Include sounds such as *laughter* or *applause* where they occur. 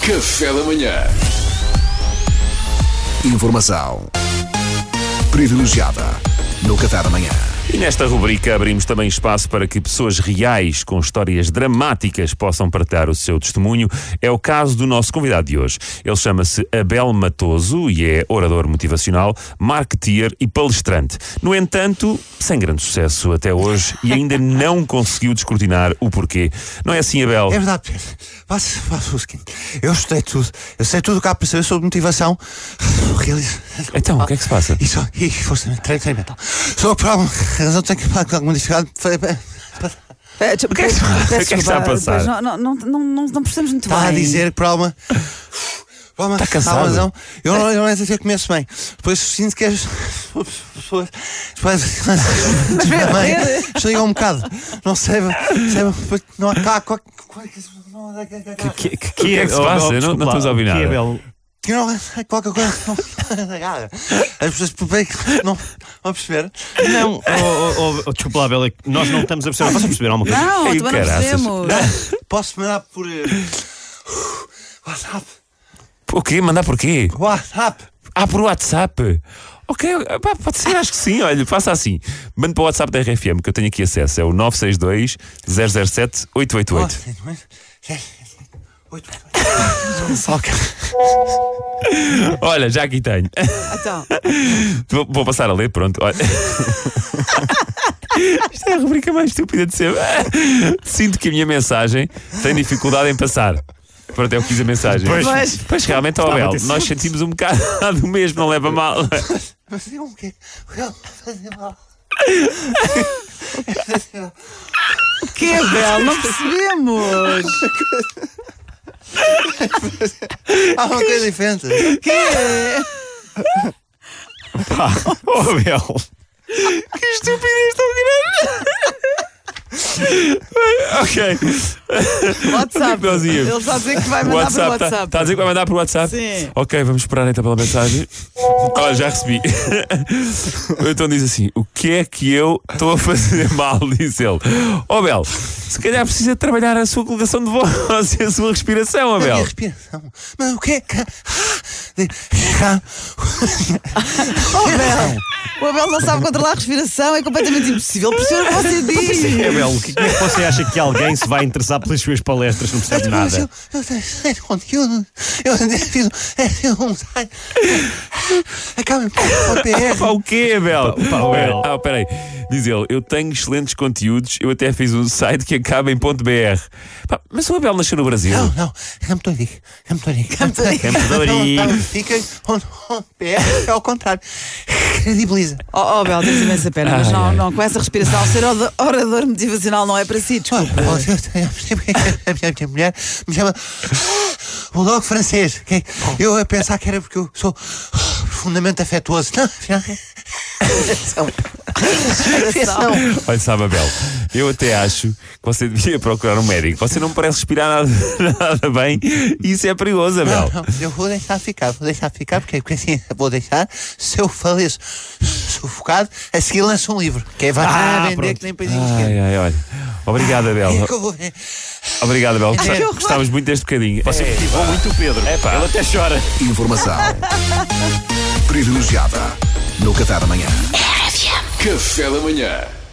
Café da manhã. Informação privilegiada no Café da Manhã. E nesta rubrica abrimos também espaço para que pessoas reais com histórias dramáticas possam partilhar o seu testemunho. É o caso do nosso convidado de hoje. Ele chama-se Abel Matoso e é orador motivacional, marketeer e palestrante. No entanto, sem grande sucesso até hoje e ainda não conseguiu descortinar o porquê. Não é assim, Abel? É verdade, Pedro. Faço, faço o seguinte. Eu estudei tudo. Eu sei tudo o que há para saber sobre motivação. *sighs* Realiza. Então, o que é que se passa? Isso, e força treino, treino mental. Sou o problema. A razão tem que falar com alguma dificuldade. É, O que é que se- está a passar? Não, não, não, não, não, não percebemos muito Está bem. a dizer que problema. Problema. Está cansado? Razão. Eu não, eu não é dizer que começo bem. Depois sinto que as pessoas. Depois. Também. Desligam um bocado. Não sei. sei não há cá. qual- qual- não- Que, que, O que é que se passa? Não- não estou a ouvir nada. Que é? Que não é qualquer coisa. Não, *laughs* as pessoas bem, não vão perceber. Não, oh, oh, oh, desculpa lá, Bel, é que nós não estamos a perceber. Posso perceber alguma coisa? Não, Ei, também não percebemos. Posso mandar por. eh, WhatsApp. O quê? Mandar por quê? WhatsApp. Ah, por WhatsApp. Ok, pá, pode ser, acho que sim. Olha, faça assim. Mande para o WhatsApp da RFM que eu tenho aqui acesso. É o 962 007 888. Oito. Ok. *laughs* Olha, já aqui tenho. Então, Vou, vou passar a ler, pronto. Olha. *laughs* Isto é a rubrica mais estúpida de sempre. Sinto que a minha mensagem tem dificuldade em passar. Pronto, é o que diz a mensagem. Pois. Pois. Pois realmente, ó, ter nós sentimos um bocado *laughs* do mesmo, não leva mal. Fazer um quê? Fazer mal. o que é, Bel? Não percebemos. Há uma coisa diferente. O que é? Oh, Bel. Que estupidez tão grande! *laughs* ok. WhatsApp. *laughs* Ele está a dizer que vai mandar para o Está WhatsApp. tá a dizer que vai mandar por WhatsApp? Sim. Ok, vamos esperar então pela mensagem. Olha, já recebi. *laughs* então diz assim: O que é que eu estou a fazer mal? Diz ele. Ó Abel, se calhar precisa trabalhar a sua colocação de voz e a sua respiração, A minha Abel. respiração. Mas o que é que. Oh, Bel. O Abel não sabe controlar a respiração, é completamente impossível. Que você diz? É, Bel, que- como é que você acha que alguém se vai interessar pelas suas palestras? Não percebe nada. Eu, eu sei de conteúdo. Eu fiz, eu fiz um site. Acaba em .br. Pá, o quê, Abel? Pá, Abel. Ah, peraí. Diz ele, eu tenho excelentes conteúdos, eu até fiz um site que acaba em ponto .br. Pá, mas o Abel nasceu no Brasil. Não, não, Ourique. Não, não, Fica onde é ao contrário. Credibiliza. Oh, oh Bel, tens imensa pena, mas não, não, com essa respiração, ser ora- orador motivacional não é para si, desculpa. percebo que a minha, mulher me chama Bulldog francês. ok? Eu a pensar que era porque eu sou profundamente afetuoso. Não, afinal. *laughs* Olha, sabe, Abel, eu até acho que você devia procurar um médico. Você não parece respirar nada, *laughs* nada bem isso é perigoso, Abel. Não, não, eu vou deixar ficar, vou deixar ficar, porque, porque assim, *laughs* vou deixar, se eu faleço sufocado, a seguir lanço um livro, que é vai Ah, vender pronto. que nem pãezinho Ai, ai, olha. Obrigado, Abel. *laughs* É Obrigado, Abel. horror. Gostávamos muito deste bocadinho. Você motivou muito o Pedro. É, pá. Ele até chora. Informação privilegiada no Café da Manhã. Café da manhã.